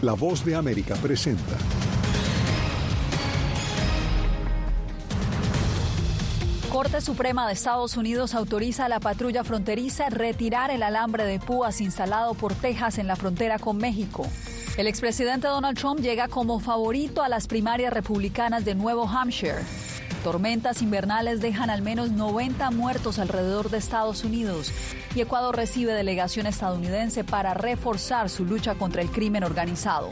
La voz de América presenta. Corte Suprema de Estados Unidos autoriza a la patrulla fronteriza retirar el alambre de púas instalado por Texas en la frontera con México. El expresidente Donald Trump llega como favorito a las primarias republicanas de Nuevo Hampshire. Tormentas invernales dejan al menos 90 muertos alrededor de Estados Unidos y Ecuador recibe delegación estadounidense para reforzar su lucha contra el crimen organizado.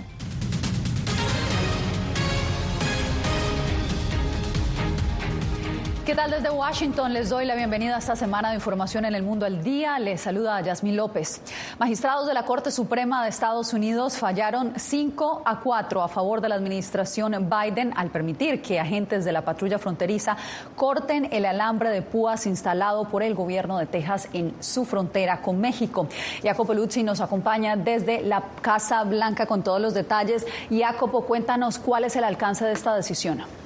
¿Qué tal desde Washington? Les doy la bienvenida a esta semana de información en el mundo al día. Les saluda Yasmín López. Magistrados de la Corte Suprema de Estados Unidos fallaron 5 a 4 a favor de la administración Biden al permitir que agentes de la patrulla fronteriza corten el alambre de púas instalado por el gobierno de Texas en su frontera con México. Jacopo Luzzi nos acompaña desde la Casa Blanca con todos los detalles. Jacopo, cuéntanos cuál es el alcance de esta decisión.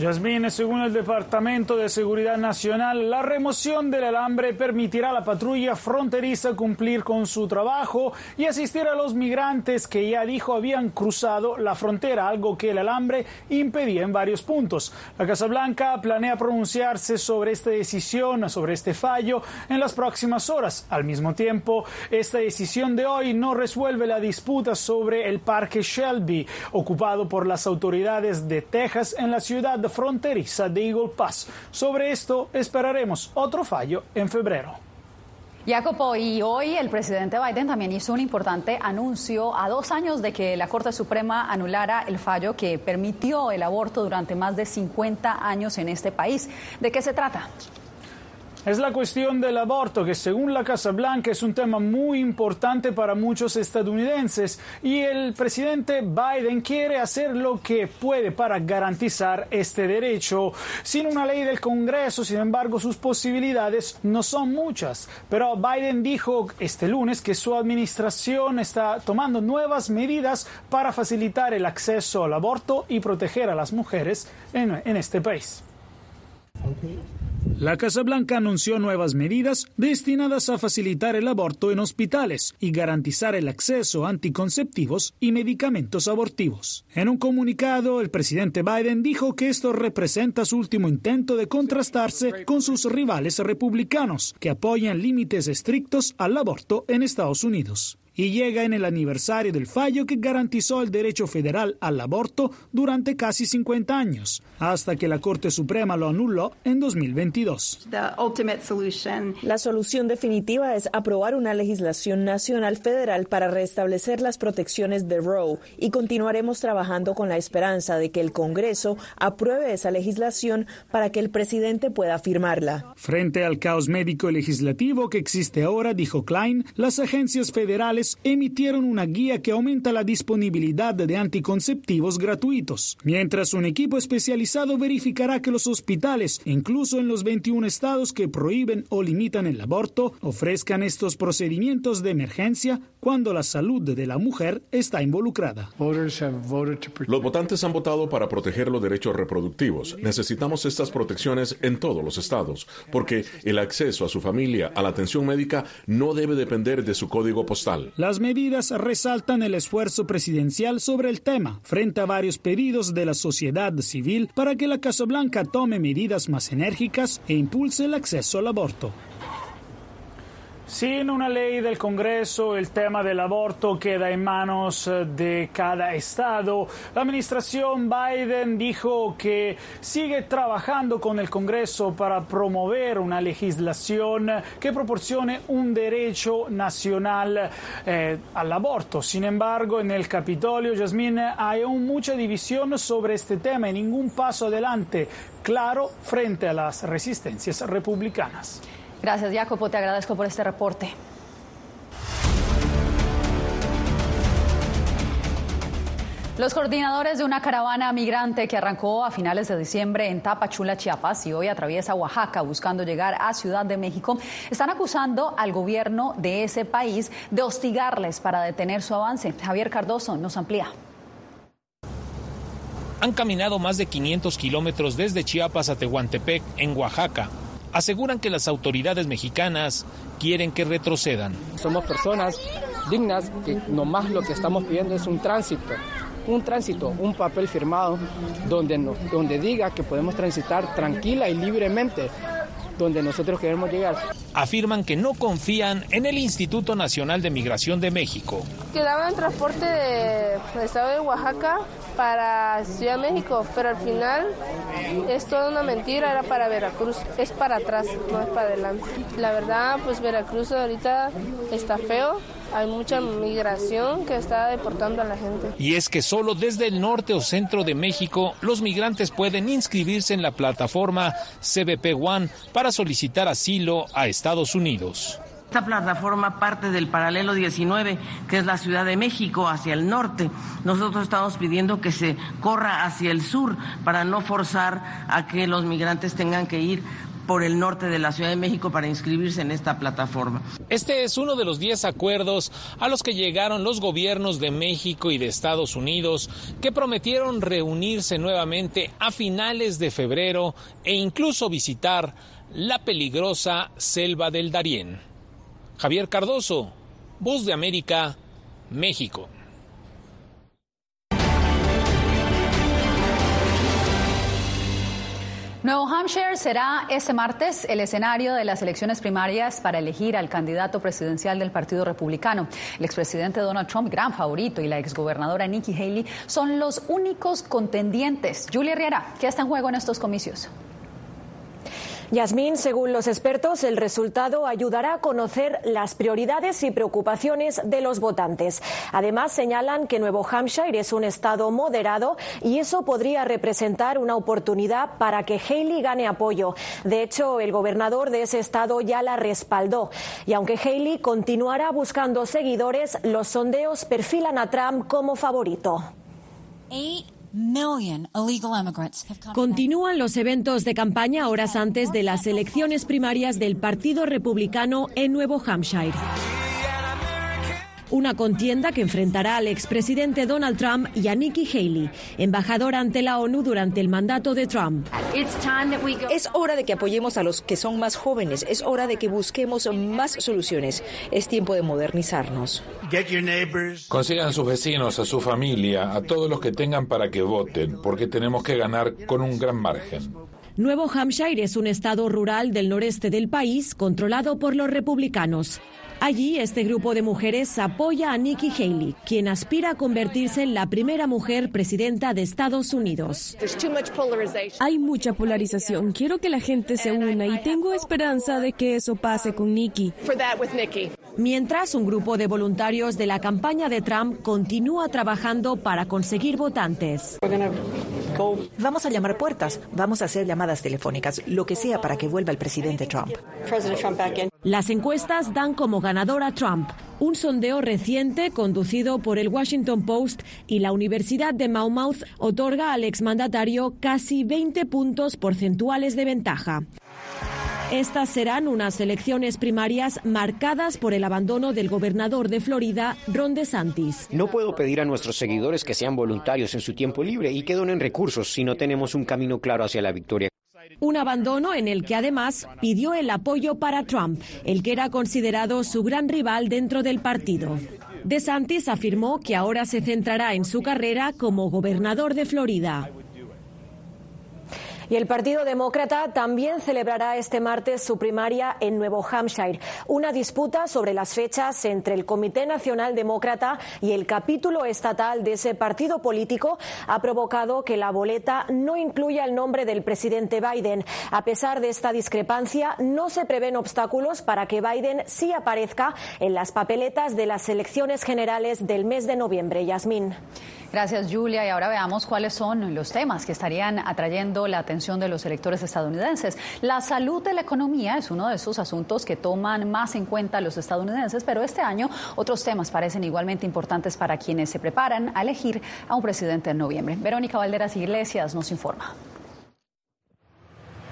Yasmín, según el Departamento de Seguridad Nacional, la remoción del alambre permitirá a la patrulla fronteriza cumplir con su trabajo y asistir a los migrantes que ya dijo habían cruzado la frontera, algo que el alambre impedía en varios puntos. La Casa Blanca planea pronunciarse sobre esta decisión, sobre este fallo, en las próximas horas. Al mismo tiempo, esta decisión de hoy no resuelve la disputa sobre el Parque Shelby, ocupado por las autoridades de Texas en la ciudad de fronteriza de Eagle Pass. Sobre esto esperaremos otro fallo en febrero. Jacopo, y hoy el presidente Biden también hizo un importante anuncio a dos años de que la Corte Suprema anulara el fallo que permitió el aborto durante más de 50 años en este país. ¿De qué se trata? Es la cuestión del aborto, que según la Casa Blanca es un tema muy importante para muchos estadounidenses y el presidente Biden quiere hacer lo que puede para garantizar este derecho. Sin una ley del Congreso, sin embargo, sus posibilidades no son muchas. Pero Biden dijo este lunes que su administración está tomando nuevas medidas para facilitar el acceso al aborto y proteger a las mujeres en, este país. La Casa Blanca anunció nuevas medidas destinadas a facilitar el aborto en hospitales y garantizar el acceso a anticonceptivos y medicamentos abortivos. En un comunicado, el presidente Biden dijo que esto representa su último intento de contrastarse con sus rivales republicanos, que apoyan límites estrictos al aborto en Estados Unidos y llega en el aniversario del fallo que garantizó el derecho federal al aborto durante casi 50 años, hasta que la Corte Suprema lo anuló en 2022. La solución definitiva es aprobar una legislación nacional federal para restablecer las protecciones de Roe y continuaremos trabajando con la esperanza de que el Congreso apruebe esa legislación para que el presidente pueda firmarla. Frente al caos médico y legislativo que existe ahora, dijo Klein, las agencias federales emitieron una guía que aumenta la disponibilidad de anticonceptivos gratuitos, mientras un equipo especializado verificará que los hospitales, incluso en los 21 estados que prohíben o limitan el aborto, ofrezcan estos procedimientos de emergencia cuando la salud de la mujer está involucrada. Los votantes han votado para proteger los derechos reproductivos. Necesitamos estas protecciones en todos los estados, porque el acceso a su familia a la atención médica no debe depender de su código postal. Las medidas resaltan el esfuerzo presidencial sobre el tema, frente a varios pedidos de la sociedad civil para que la Casa Blanca tome medidas más enérgicas e impulse el acceso al aborto. Sin una ley del Congreso, el tema del aborto queda en manos eh, de cada estado. La administración Biden dijo que sigue trabajando con el Congreso para promover una legislación que proporcione un derecho nacional eh, al aborto. Sin embargo, en el Capitolio, Yasmín, hay aún mucha división sobre este tema y ningún paso adelante claro frente a las resistencias republicanas. Gracias, Jacopo. Te agradezco por este reporte. Los coordinadores de una caravana migrante que arrancó a finales de diciembre en Tapachula, Chiapas, y hoy atraviesa Oaxaca buscando llegar a Ciudad de México, están acusando al gobierno de ese país de hostigarles para detener su avance. Javier Cardoso nos amplía. Han caminado más de 500 kilómetros desde Chiapas a Tehuantepec, en Oaxaca, aseguran que las autoridades mexicanas quieren que retrocedan. Somos personas dignas, que nomás lo que estamos pidiendo es un tránsito un tránsito, un papel firmado donde, donde diga que podemos transitar tranquila y libremente donde nosotros queremos llegar. Afirman que no confían en el Instituto Nacional de Migración de México. Quedaban transporte del de estado de Oaxaca para Ciudad de México, pero al final es toda una mentira, era para Veracruz, es para atrás, no es para adelante. La verdad, pues Veracruz ahorita está feo, hay mucha migración que está deportando a la gente. Y es que solo desde el norte o centro de México los migrantes pueden inscribirse en la plataforma CBP One para solicitar asilo a Estados Unidos. Esta plataforma parte del paralelo 19, que es la Ciudad de México, hacia el norte. Nosotros estamos pidiendo que se corra hacia el sur para no forzar a que los migrantes tengan que ir por el norte de la Ciudad de México para inscribirse en esta plataforma. Este es uno de los 10 acuerdos a los que llegaron los gobiernos de México y de Estados Unidos que prometieron reunirse nuevamente a finales de febrero e incluso visitar la peligrosa selva del Darién. Javier Cardoso, Voz de América, México. Nuevo Hampshire será este martes el escenario de las elecciones primarias para elegir al candidato presidencial del Partido Republicano. El expresidente Donald Trump, gran favorito, y la exgobernadora Nikki Haley son los únicos contendientes. Julia Riera, ¿qué está en juego en estos comicios? Yasmín, según los expertos, el resultado ayudará a conocer las prioridades y preocupaciones de los votantes. Además, señalan que Nuevo Hampshire es un estado moderado y eso podría representar una oportunidad para que Haley gane apoyo. De hecho, el gobernador de ese estado ya la respaldó. Y aunque Haley continuará buscando seguidores, los sondeos perfilan a Trump como favorito. Continúan los eventos de campaña horas antes de las elecciones primarias del Partido Republicano en Nuevo Hampshire. Una contienda que enfrentará al expresidente Donald Trump y a Nikki Haley, embajadora ante la ONU durante el mandato de Trump. Es hora de que apoyemos a los que son más jóvenes, es hora de que busquemos más soluciones, es tiempo de modernizarnos. Consigan a sus vecinos, a su familia, a todos los que tengan para que voten, porque tenemos que ganar con un gran margen. Nuevo Hampshire es un estado rural del noreste del país controlado por los republicanos. Allí, este grupo de mujeres apoya a Nikki Haley, quien aspira a convertirse en la primera mujer presidenta de Estados Unidos. Hay mucha polarización. Quiero que la gente se una y tengo esperanza de que eso pase con Nikki. Mientras, un grupo de voluntarios de la campaña de Trump continúa trabajando para conseguir votantes. Vamos a llamar puertas, vamos a hacer llamadas telefónicas, lo que sea para que vuelva el presidente Trump. Las encuestas dan como ganador a Trump. Un sondeo reciente conducido por el Washington Post y la Universidad de Monmouth otorga al exmandatario casi 20 puntos porcentuales de ventaja. Estas serán unas elecciones primarias marcadas por el abandono del gobernador de Florida, Ron DeSantis. No puedo pedir a nuestros seguidores que sean voluntarios en su tiempo libre y que donen recursos si no tenemos un camino claro hacia la victoria. Un abandono en el que además pidió el apoyo para Trump, el que era considerado su gran rival dentro del partido. DeSantis afirmó que ahora se centrará en su carrera como gobernador de Florida. Y el Partido Demócrata también celebrará este martes su primaria en Nuevo Hampshire. Una disputa sobre las fechas entre el Comité Nacional Demócrata y el capítulo estatal de ese partido político ha provocado que la boleta no incluya el nombre del presidente Biden. A pesar de esta discrepancia, no se prevén obstáculos para que Biden sí aparezca en las papeletas de las elecciones generales del mes de noviembre. Yasmín. Gracias, Julia. Y ahora veamos cuáles son los temas que estarían atrayendo la atención de los electores estadounidenses. La salud de la economía es uno de esos asuntos que toman más en cuenta los estadounidenses, pero este año otros temas parecen igualmente importantes para quienes se preparan a elegir a un presidente en noviembre. Verónica Valderas Iglesias nos informa.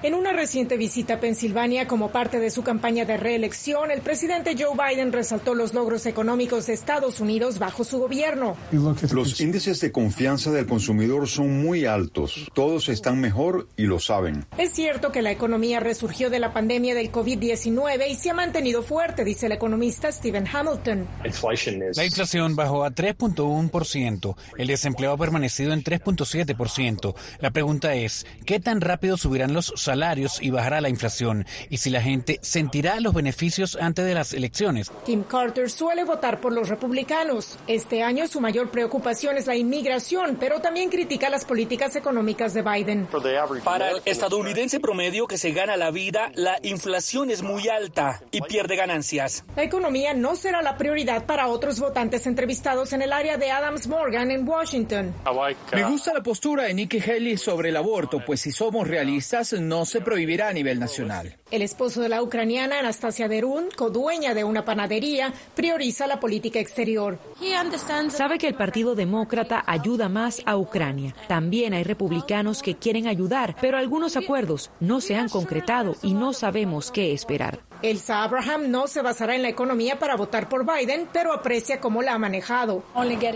En una reciente visita a Pensilvania como parte de su campaña de reelección, el presidente Joe Biden resaltó los logros económicos de Estados Unidos bajo su gobierno. Los índices de confianza del consumidor son muy altos. Todos están mejor y lo saben. Es cierto que la economía resurgió de la pandemia del COVID-19 y se ha mantenido fuerte, dice el economista Stephen Hamilton. La inflación bajó a 3.1%. El desempleo ha permanecido en 3.7%. La pregunta es, ¿qué tan rápido subirán los salarios y bajará la inflación y si la gente sentirá los beneficios antes de las elecciones. Tim Carter suele votar por los republicanos. Este año su mayor preocupación es la inmigración, pero también critica las políticas económicas de Biden. Para el estadounidense promedio que se gana la vida, la inflación es muy alta y pierde ganancias. La economía no será la prioridad para otros votantes entrevistados en el área de Adams Morgan en Washington. Me gusta la postura de Nikki Haley sobre el aborto, pues si somos realistas, no no se prohibirá a nivel nacional. El esposo de la ucraniana, Anastasia Derun, codueña de una panadería, prioriza la política exterior. Sabe que el Partido Demócrata ayuda más a Ucrania. También hay republicanos que quieren ayudar, pero algunos acuerdos no se han concretado y no sabemos qué esperar. Elsa Abraham no se basará en la economía para votar por Biden, pero aprecia cómo la ha manejado.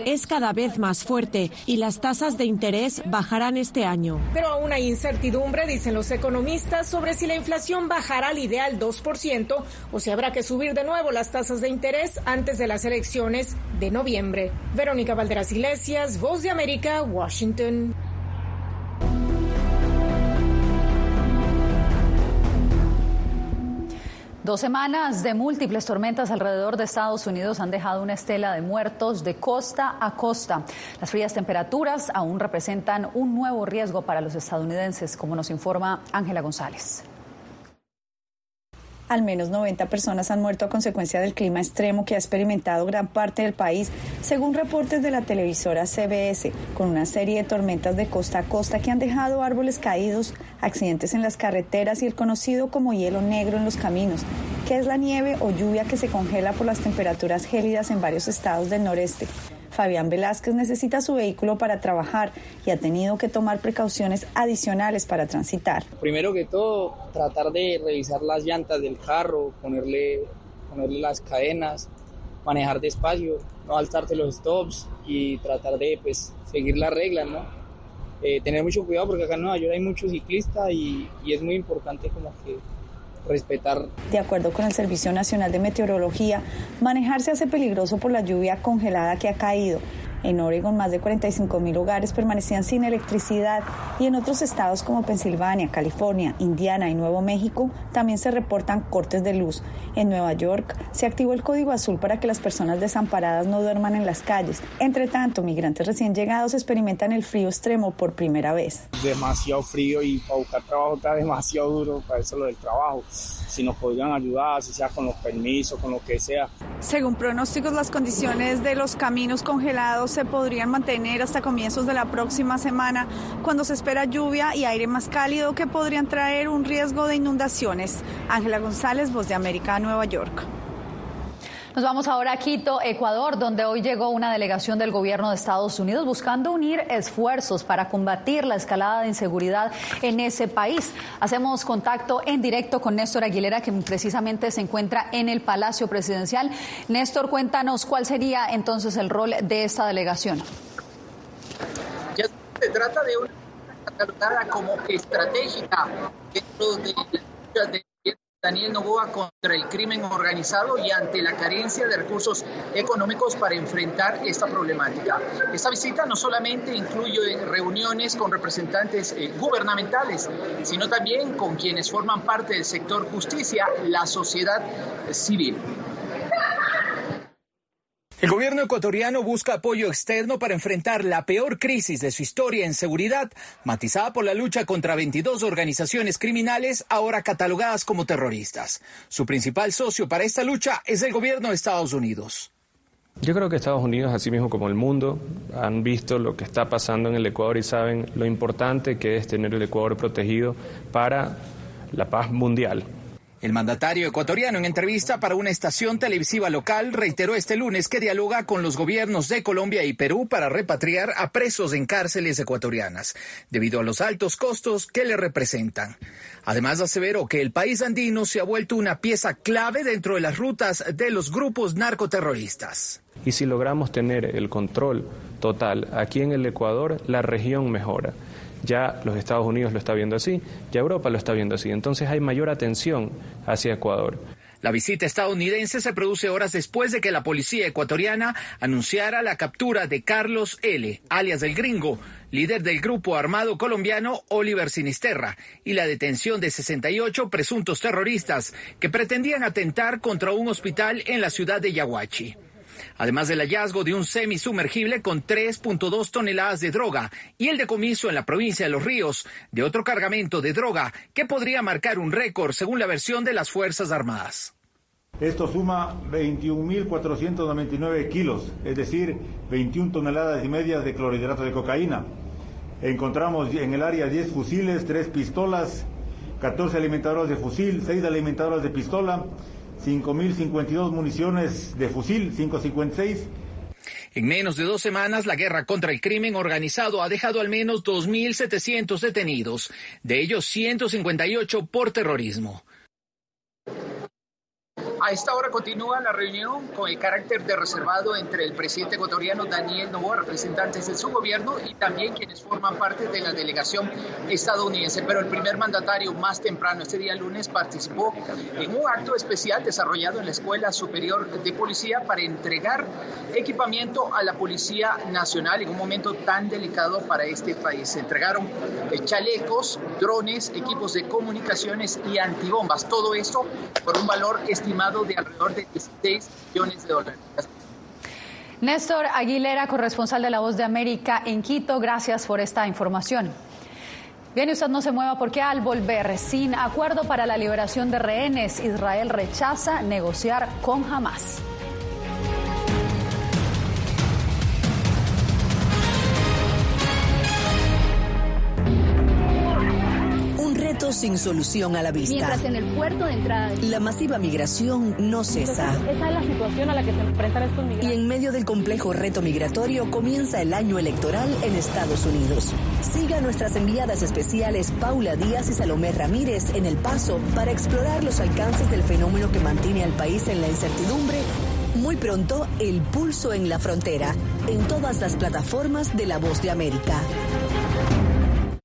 Es cada vez más fuerte y las tasas de interés bajarán este año. Pero aún hay incertidumbre, dicen los economistas, sobre si la inflación bajará al ideal 2% o si habrá que subir de nuevo las tasas de interés antes de las elecciones de noviembre. Verónica Valderas Iglesias, Voz de América, Washington. Dos semanas de múltiples tormentas alrededor de Estados Unidos han dejado una estela de muertos de costa a costa. Las frías temperaturas aún representan un nuevo riesgo para los estadounidenses, como nos informa Ángela González. Al menos 90 personas han muerto a consecuencia del clima extremo que ha experimentado gran parte del país, según reportes de la televisora CBS, con una serie de tormentas de costa a costa que han dejado árboles caídos, accidentes en las carreteras y el conocido como hielo negro en los caminos, que es la nieve o lluvia que se congela por las temperaturas gélidas en varios estados del noreste. Fabián Velázquez necesita su vehículo para trabajar y ha tenido que tomar precauciones adicionales para transitar. Primero que todo, tratar de revisar las llantas del carro, ponerle, ponerle las cadenas, manejar despacio, no saltarte los stops y tratar de pues, seguir las reglas, ¿no? Eh, tener mucho cuidado porque acá en Nueva York hay muchos ciclistas y, y es muy importante como que respetar. De acuerdo con el Servicio Nacional de Meteorología, manejarse hace peligroso por la lluvia congelada que ha caído. En Oregon, más de 45 mil hogares permanecían sin electricidad y en otros estados como Pensilvania, California, Indiana y Nuevo México también se reportan cortes de luz. En Nueva York se activó el código azul para que las personas desamparadas no duerman en las calles. Entre tanto, migrantes recién llegados experimentan el frío extremo por primera vez. Demasiado frío y para buscar trabajo está demasiado duro para eso lo del trabajo si nos podrían ayudar, si sea con los permisos, con lo que sea. Según pronósticos, las condiciones de los caminos congelados se podrían mantener hasta comienzos de la próxima semana, cuando se espera lluvia y aire más cálido que podrían traer un riesgo de inundaciones. Ángela González, Voz de América, Nueva York. Nos vamos ahora a Quito, Ecuador, donde hoy llegó una delegación del gobierno de Estados Unidos buscando unir esfuerzos para combatir la escalada de inseguridad en ese país. Hacemos contacto en directo con Néstor Aguilera, que precisamente se encuentra en el Palacio Presidencial. Néstor, cuéntanos cuál sería entonces el rol de esta delegación. Ya se trata de una como estratégica dentro de Daniel Novoa contra el crimen organizado y ante la carencia de recursos económicos para enfrentar esta problemática. Esta visita no solamente incluye reuniones con representantes eh, gubernamentales, sino también con quienes forman parte del sector justicia, la sociedad civil. El gobierno ecuatoriano busca apoyo externo para enfrentar la peor crisis de su historia en seguridad, matizada por la lucha contra 22 organizaciones criminales ahora catalogadas como terroristas. Su principal socio para esta lucha es el gobierno de Estados Unidos. Yo creo que Estados Unidos, así mismo como el mundo, han visto lo que está pasando en el Ecuador y saben lo importante que es tener el Ecuador protegido para la paz mundial. El mandatario ecuatoriano en entrevista para una estación televisiva local reiteró este lunes que dialoga con los gobiernos de Colombia y Perú para repatriar a presos en cárceles ecuatorianas, debido a los altos costos que le representan. Además aseveró que el país andino se ha vuelto una pieza clave dentro de las rutas de los grupos narcoterroristas. Y si logramos tener el control total aquí en el Ecuador, la región mejora. Ya los Estados Unidos lo está viendo así, ya Europa lo está viendo así. Entonces hay mayor atención hacia Ecuador. La visita estadounidense se produce horas después de que la policía ecuatoriana anunciara la captura de Carlos L., alias del gringo, líder del grupo armado colombiano Oliver Sinisterra, y la detención de 68 presuntos terroristas que pretendían atentar contra un hospital en la ciudad de Yaguachi además del hallazgo de un semisumergible con 3.2 toneladas de droga y el decomiso en la provincia de Los Ríos de otro cargamento de droga que podría marcar un récord según la versión de las Fuerzas Armadas. Esto suma 21.499 kilos, es decir, 21 toneladas y media de clorhidrato de cocaína. Encontramos en el área 10 fusiles, 3 pistolas, 14 alimentadoras de fusil, 6 alimentadoras de pistola, 5.052 municiones de fusil, 556. En menos de dos semanas, la guerra contra el crimen organizado ha dejado al menos 2.700 detenidos, de ellos 158 por terrorismo. A esta hora continúa la reunión con el carácter de reservado entre el presidente ecuatoriano Daniel Novoa, representantes de su gobierno y también quienes forman parte de la delegación estadounidense. Pero el primer mandatario más temprano, este día lunes, participó en un acto especial desarrollado en la Escuela Superior de Policía para entregar equipamiento a la Policía Nacional en un momento tan delicado para este país. Se entregaron eh, chalecos, drones, equipos de comunicaciones y antibombas. Todo esto por un valor estimado de alrededor de 16 millones de dólares. Néstor Aguilera, corresponsal de La Voz de América en Quito, gracias por esta información. Bien, usted no se mueva porque al volver sin acuerdo para la liberación de rehenes, Israel rechaza negociar con Hamas. Sin solución a la vista. Mientras en el puerto de entrada. La masiva migración no cesa. esa es la situación a la que se enfrentan estos migrantes. Y en medio del complejo reto migratorio comienza el año electoral en Estados Unidos. Siga nuestras enviadas especiales Paula Díaz y Salomé Ramírez en El Paso para explorar los alcances del fenómeno que mantiene al país en la incertidumbre muy pronto, El Pulso en la Frontera, en todas las plataformas de La Voz de América.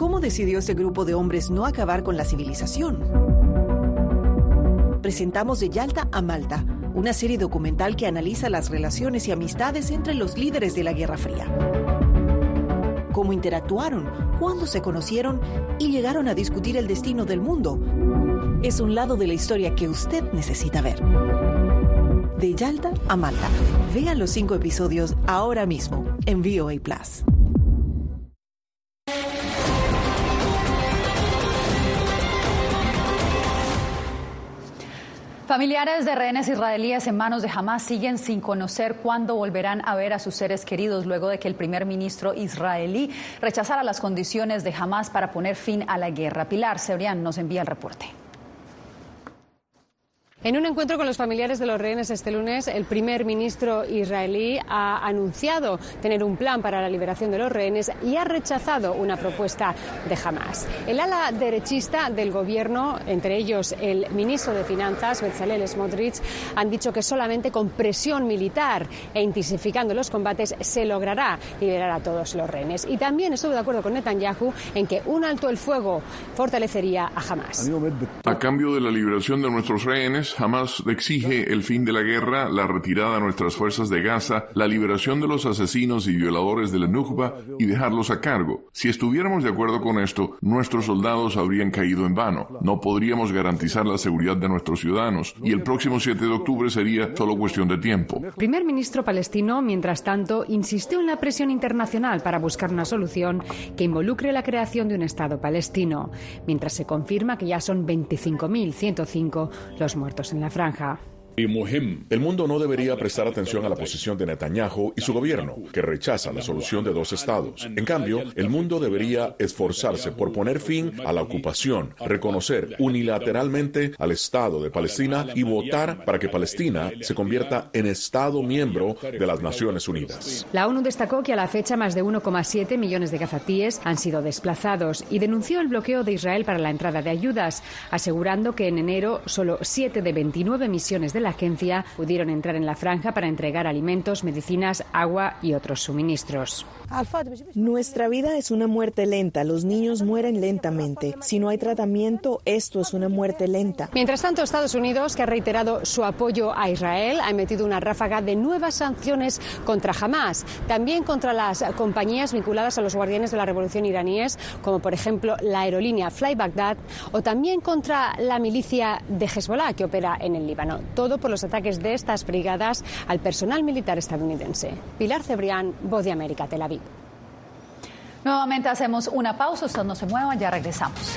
¿Cómo decidió ese grupo de hombres no acabar con la civilización? Presentamos de Yalta a Malta, una serie documental que analiza las relaciones y amistades entre los líderes de la Guerra Fría. Cómo interactuaron, cuándo se conocieron y llegaron a discutir el destino del mundo. Es un lado de la historia que usted necesita ver. De Yalta a Malta. Vean los cinco episodios ahora mismo en VOA Plus. Familiares de rehenes israelíes en manos de Hamas siguen sin conocer cuándo volverán a ver a sus seres queridos luego de que el primer ministro israelí rechazara las condiciones de Hamas para poner fin a la guerra. Pilar Sebrián nos envía el reporte. En un encuentro con los familiares de los rehenes este lunes, el primer ministro israelí ha anunciado tener un plan para la liberación de los rehenes y ha rechazado una propuesta de Hamas. El ala derechista del gobierno, entre ellos el ministro de Finanzas, Bezalel Smotrich, han dicho que solamente con presión militar e intensificando los combates se logrará liberar a todos los rehenes. Y también estuvo de acuerdo con Netanyahu en que un alto el fuego fortalecería a Hamas. A cambio de la liberación de nuestros rehenes, Hamas exige el fin de la guerra, la retirada de nuestras fuerzas de Gaza, la liberación de los asesinos y violadores de la Nukba y dejarlos a cargo. Si estuviéramos de acuerdo con esto, nuestros soldados habrían caído en vano. No podríamos garantizar la seguridad de nuestros ciudadanos y el próximo 7 de octubre sería solo cuestión de tiempo. Primer ministro palestino, mientras tanto, insistió en la presión internacional para buscar una solución que involucre la creación de un Estado palestino, mientras se confirma que ya son 25.105 los muertos en la franja. El mundo no debería prestar atención a la posición de Netanyahu y su gobierno, que rechaza la solución de dos estados. En cambio, el mundo debería esforzarse por poner fin a la ocupación, reconocer unilateralmente al Estado de Palestina y votar para que Palestina se convierta en Estado miembro de las Naciones Unidas. La ONU destacó que a la fecha más de 1,7 millones de gazatíes han sido desplazados y denunció el bloqueo de Israel para la entrada de ayudas, asegurando que en enero solo 7 de 29 misiones de la agencia pudieron entrar en la franja para entregar alimentos, medicinas, agua y otros suministros. Nuestra vida es una muerte lenta. Los niños mueren lentamente. Si no hay tratamiento, esto es una muerte lenta. Mientras tanto, Estados Unidos, que ha reiterado su apoyo a Israel, ha emitido una ráfaga de nuevas sanciones contra Hamas, también contra las compañías vinculadas a los guardianes de la revolución iraníes, como por ejemplo la aerolínea Fly Baghdad, o también contra la milicia de Hezbollah, que opera en el Líbano. Todo por los ataques de estas brigadas al personal militar estadounidense. Pilar Cebrián, Voz de América, Tel Aviv. Nuevamente hacemos una pausa, usted no se mueva, ya regresamos.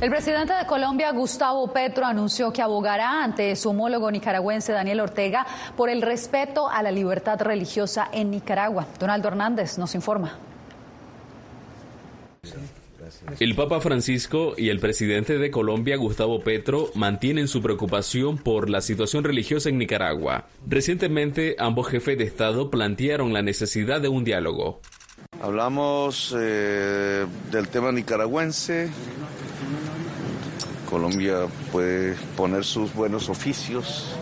El presidente de Colombia, Gustavo Petro, anunció que abogará ante su homólogo nicaragüense Daniel Ortega por el respeto a la libertad religiosa en Nicaragua. Donaldo Hernández nos informa. El Papa Francisco y el presidente de Colombia, Gustavo Petro, mantienen su preocupación por la situación religiosa en Nicaragua. Recientemente, ambos jefes de Estado plantearon la necesidad de un diálogo. Hablamos eh, del tema nicaragüense. Colombia puede poner sus buenos oficios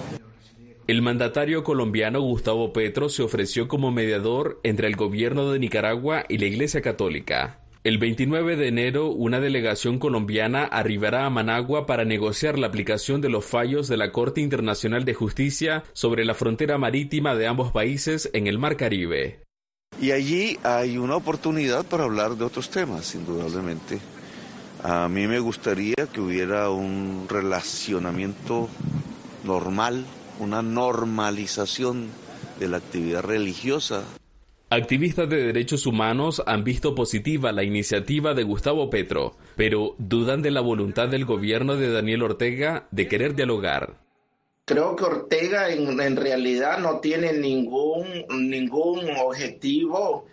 El mandatario colombiano Gustavo Petro se ofreció como mediador entre el gobierno de Nicaragua y la Iglesia Católica. El 29 de enero, una delegación colombiana arribará a Managua para negociar la aplicación de los fallos de la Corte Internacional de Justicia sobre la frontera marítima de ambos países en el Mar Caribe. Y allí hay una oportunidad para hablar de otros temas, indudablemente. A mí me gustaría que hubiera un relacionamiento normal, una normalización de la actividad religiosa Activistas de derechos humanos han visto positiva la iniciativa de Gustavo Petro, pero dudan de la voluntad del gobierno de Daniel Ortega de querer dialogar. Creo que Ortega en, realidad no tiene ningún, ningún objetivo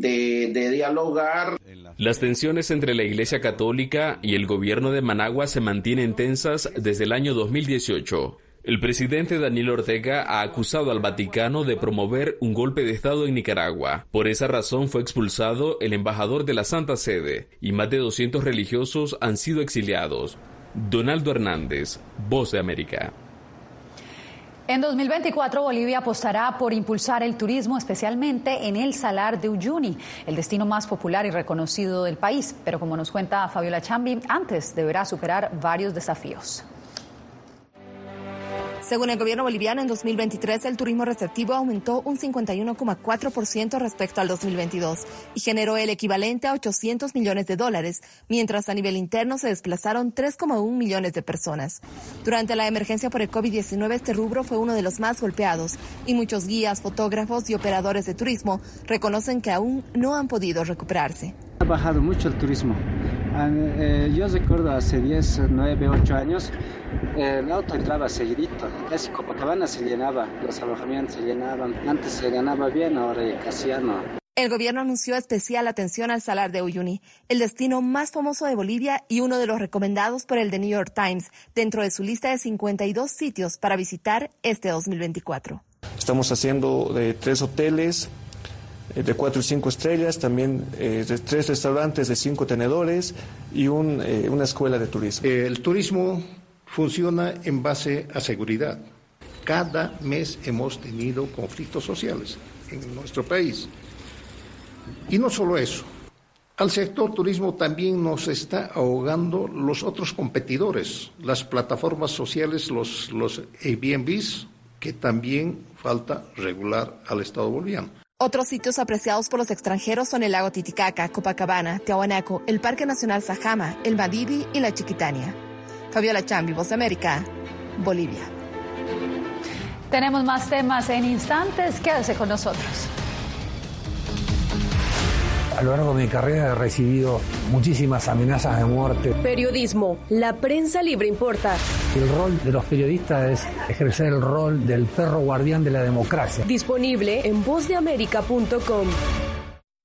de, dialogar. Las tensiones entre la Iglesia Católica y el gobierno de Managua se mantienen tensas desde el año 2018. El presidente Daniel Ortega ha acusado al Vaticano de promover un golpe de Estado en Nicaragua. Por esa razón fue expulsado el embajador de la Santa Sede y más de 200 religiosos han sido exiliados. Donaldo Hernández, Voz de América. En 2024 Bolivia apostará por impulsar el turismo, especialmente en el Salar de Uyuni, el destino más popular y reconocido del país. Pero como nos cuenta Fabiola Chambi, antes deberá superar varios desafíos. Según el gobierno boliviano, en 2023 el turismo receptivo aumentó un 51,4% respecto al 2022 y generó el equivalente a 800 millones de dólares, mientras a nivel interno se desplazaron 3,1 millones de personas. Durante la emergencia por el COVID-19 este rubro fue uno de los más golpeados y muchos guías, fotógrafos y operadores de turismo reconocen que aún no han podido recuperarse. Ha bajado mucho el turismo. Ah, eh, yo recuerdo hace 10, 9, 8 años, el auto entraba seguidito. Casi Copacabana se llenaba, los alojamientos se llenaban. Antes se ganaba bien, ahora casi ya no. El gobierno anunció especial atención al Salar de Uyuni, el destino más famoso de Bolivia y uno de los recomendados por el The New York Times, dentro de su lista de 52 sitios para visitar este 2024. Estamos haciendo de tres hoteles, eh, de cuatro y cinco estrellas, también eh, de tres restaurantes de cinco tenedores y un, eh, una escuela de turismo. El turismo funciona en base a seguridad. Cada mes hemos tenido conflictos sociales en nuestro país. Y no solo eso, al sector turismo también nos está ahogando los otros competidores, las plataformas sociales, los, los Airbnbs, que también falta regular al Estado boliviano. Otros sitios apreciados por los extranjeros son el lago Titicaca, Copacabana, Tiahuanaco, el Parque Nacional Sajama, el Madidi y la Chiquitania. Fabiola Chambi, Voz de América, Bolivia. Tenemos más temas en instantes. Quédese con nosotros. A lo largo de mi carrera he recibido muchísimas amenazas de muerte. Periodismo, la prensa libre importa. El rol de los periodistas es ejercer el rol del perro guardián de la democracia. Disponible en vozdeamerica.com.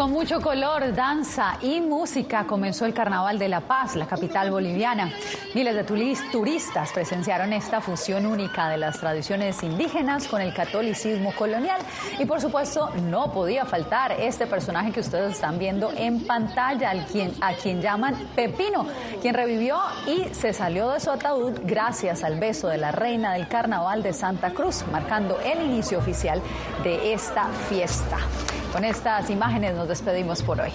Con mucho color, danza y música comenzó el Carnaval de La Paz, la capital boliviana. Miles de turistas presenciaron esta fusión única de las tradiciones indígenas con el catolicismo colonial. Y por supuesto, no podía faltar este personaje que ustedes están viendo en pantalla, al quien, a quien llaman Pepino, quien revivió y se salió de su ataúd gracias al beso de la reina del Carnaval de Santa Cruz, marcando el inicio oficial de esta fiesta. Con estas imágenes nos despedimos por hoy.